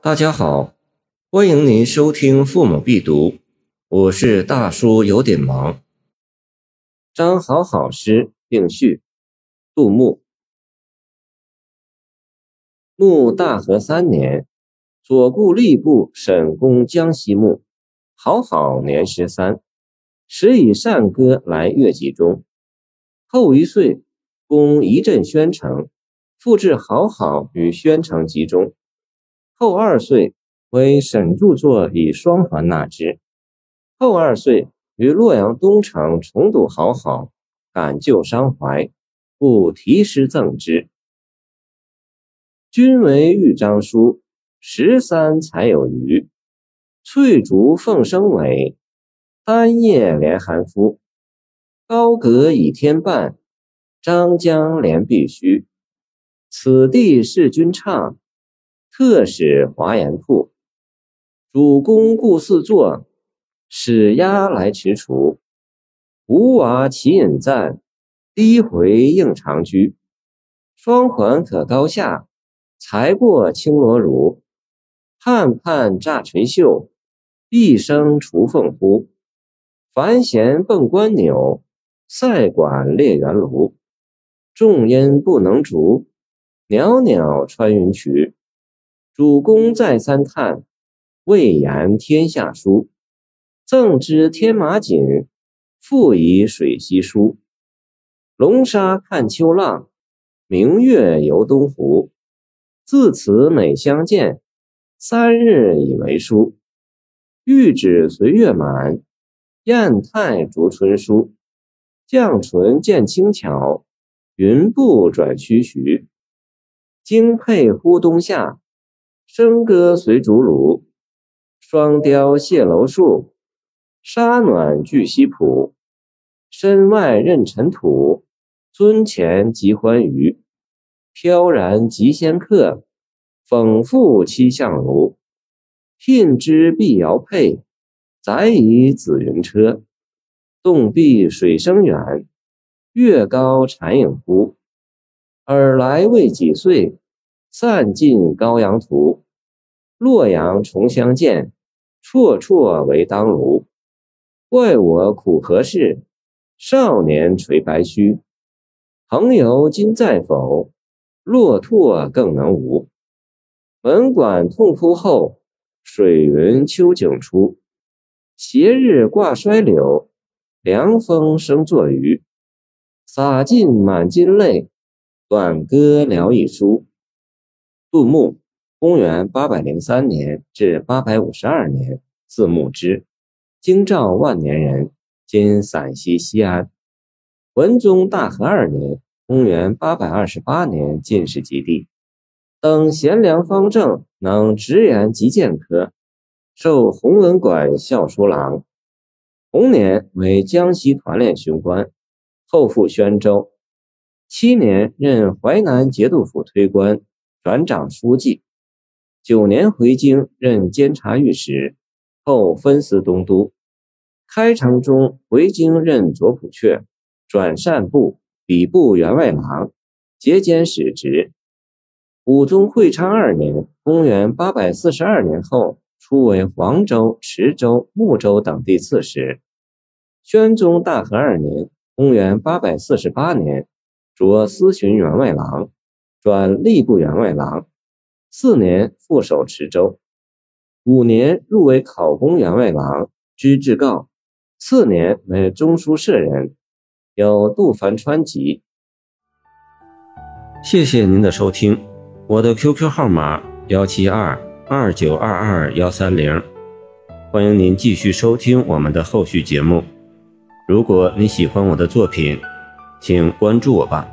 大家好，欢迎您收听《父母必读》，我是大叔，有点忙。张好好诗并序，杜牧。怒大和三年，左顾吏部审公江西墓。好好年十三，时以善歌来乐集中。后一岁，公一镇宣城，复置好好于宣城集中。后二岁，为沈著作以双环纳之。后二岁，于洛阳东城重睹好好，感旧伤怀，故题诗赠之。君为豫章书，十三才有余。翠竹凤生尾，丹叶连寒肤。高阁倚天半，张江连碧虚。此地是君唱，特使华严铺。主公故四座，使鸦来踟蹰。吴娃齐引赞，低回应长居。双环可高下，才过青罗襦。盼盼乍垂袖。一声雏凤呼，凡弦蹦关钮，赛管列圆炉。众音不能逐，袅袅穿云曲。主公再三叹，未言天下书。赠之天马锦，复以水西书。龙沙看秋浪，明月游东湖。自此每相见，三日以为书。玉指随月满，砚台逐春书。绛唇见轻巧，云步转须臾。惊佩呼冬夏，笙歌随竹炉。双雕谢楼树，沙暖聚西浦。身外任尘土，尊前即欢娱。飘然即仙客，讽复七相如。聘之必遥佩，载以紫云车。洞壁水声远，月高蝉影忽。尔来未几岁，散尽羔羊图。洛阳重相见，绰绰为当卢。怪我苦何事？少年垂白须。朋友今在否？骆驼更能无。本馆痛哭后。水云秋景出，斜日挂衰柳，凉风生作鱼。洒尽满襟泪，短歌聊一书。杜牧，公元八百零三年至八百五十二年，字牧之，京兆万年人，今陕西西安。文宗大和二年，公元八百二十八年进士及第。等贤良方正，能直言极谏科，授弘文馆校书郎。同年为江西团练巡官，后赴宣州。七年任淮南节度府推官，转掌书记。九年回京任监察御史，后分司东都。开城中回京任左仆射，转善部、礼部员外郎，节兼使职。武宗会昌二年（公元842年）后，出为黄州、池州、睦州等地刺史。宣宗大和二年（公元848年），擢司巡员外郎，转吏部员外郎。四年副守池州。五年入为考功员外郎，知制告。次年为中书舍人，有杜凡川籍。谢谢您的收听。我的 QQ 号码幺七二二九二二幺三零，欢迎您继续收听我们的后续节目。如果你喜欢我的作品，请关注我吧。